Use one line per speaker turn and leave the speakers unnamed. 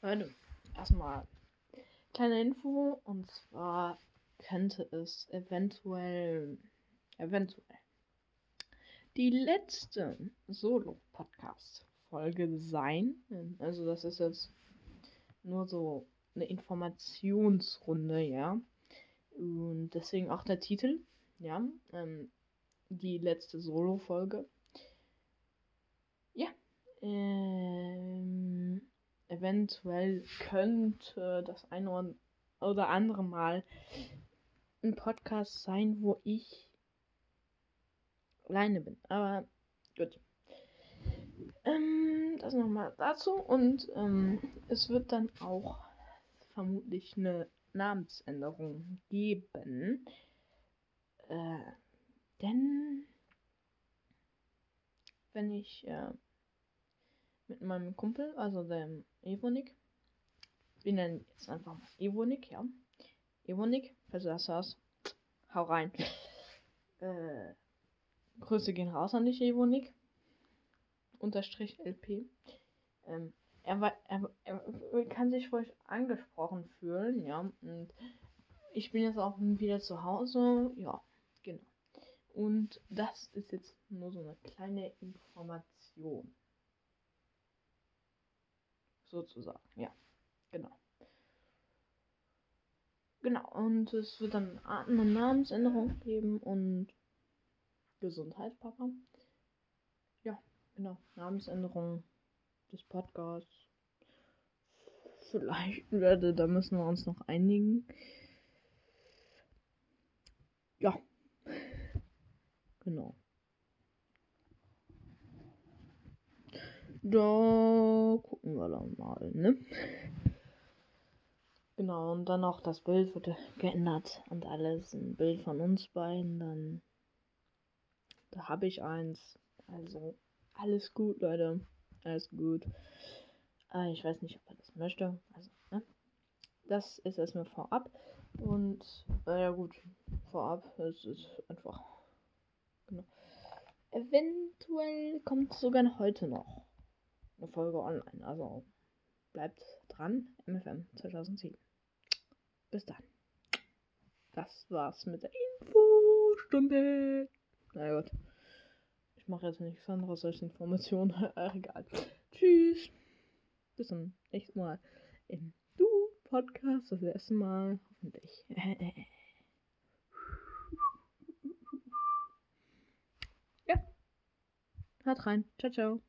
Leute, erstmal kleine Info und zwar könnte es eventuell, eventuell die letzte Solo-Podcast-Folge sein. Also das ist jetzt nur so eine Informationsrunde, ja. Und deswegen auch der Titel, ja. Ähm, die letzte Solo-Folge. Ja. Ähm, eventuell könnte das eine oder andere Mal ein Podcast sein, wo ich alleine bin. Aber gut. Ähm, das nochmal dazu. Und ähm, es wird dann auch vermutlich eine Namensänderung geben. Äh, denn wenn ich äh, mit meinem Kumpel, also dem Evonik, wir nennen jetzt einfach Evonik, ja. Evonik, falls du das hörst, hau rein. Äh, Grüße gehen raus an dich, Evonik. Unterstrich LP. Ähm, er, er, er, kann sich ruhig angesprochen fühlen, ja. Und ich bin jetzt auch wieder zu Hause, ja, genau. Und das ist jetzt nur so eine kleine Information. Sozusagen, ja, genau. Genau, und es wird dann eine Namensänderung geben und Gesundheit, Papa. Ja, genau, Namensänderung des Podcasts. Vielleicht werde, da müssen wir uns noch einigen. Ja. Genau. Da gucken wir dann mal, ne? Genau, und dann auch das Bild wurde geändert und alles. Ein Bild von uns beiden, dann. Da habe ich eins. Also, alles gut, Leute. Alles gut. Äh, ich weiß nicht, ob er das möchte. Also, ne? Das ist erstmal vorab. Und, naja, gut. Vorab, es ist einfach. Genau. Eventuell kommt sogar noch heute noch eine Folge online. Also bleibt dran, MFM 2007. Bis dann. Das war's mit der Infostunde. Na gut. Ich mache jetzt nichts anderes als Informationen. egal. Tschüss. Bis zum nächsten Mal im Du-Podcast. Das erste Mal. Hoffentlich. ja. Hört rein. Ciao, ciao.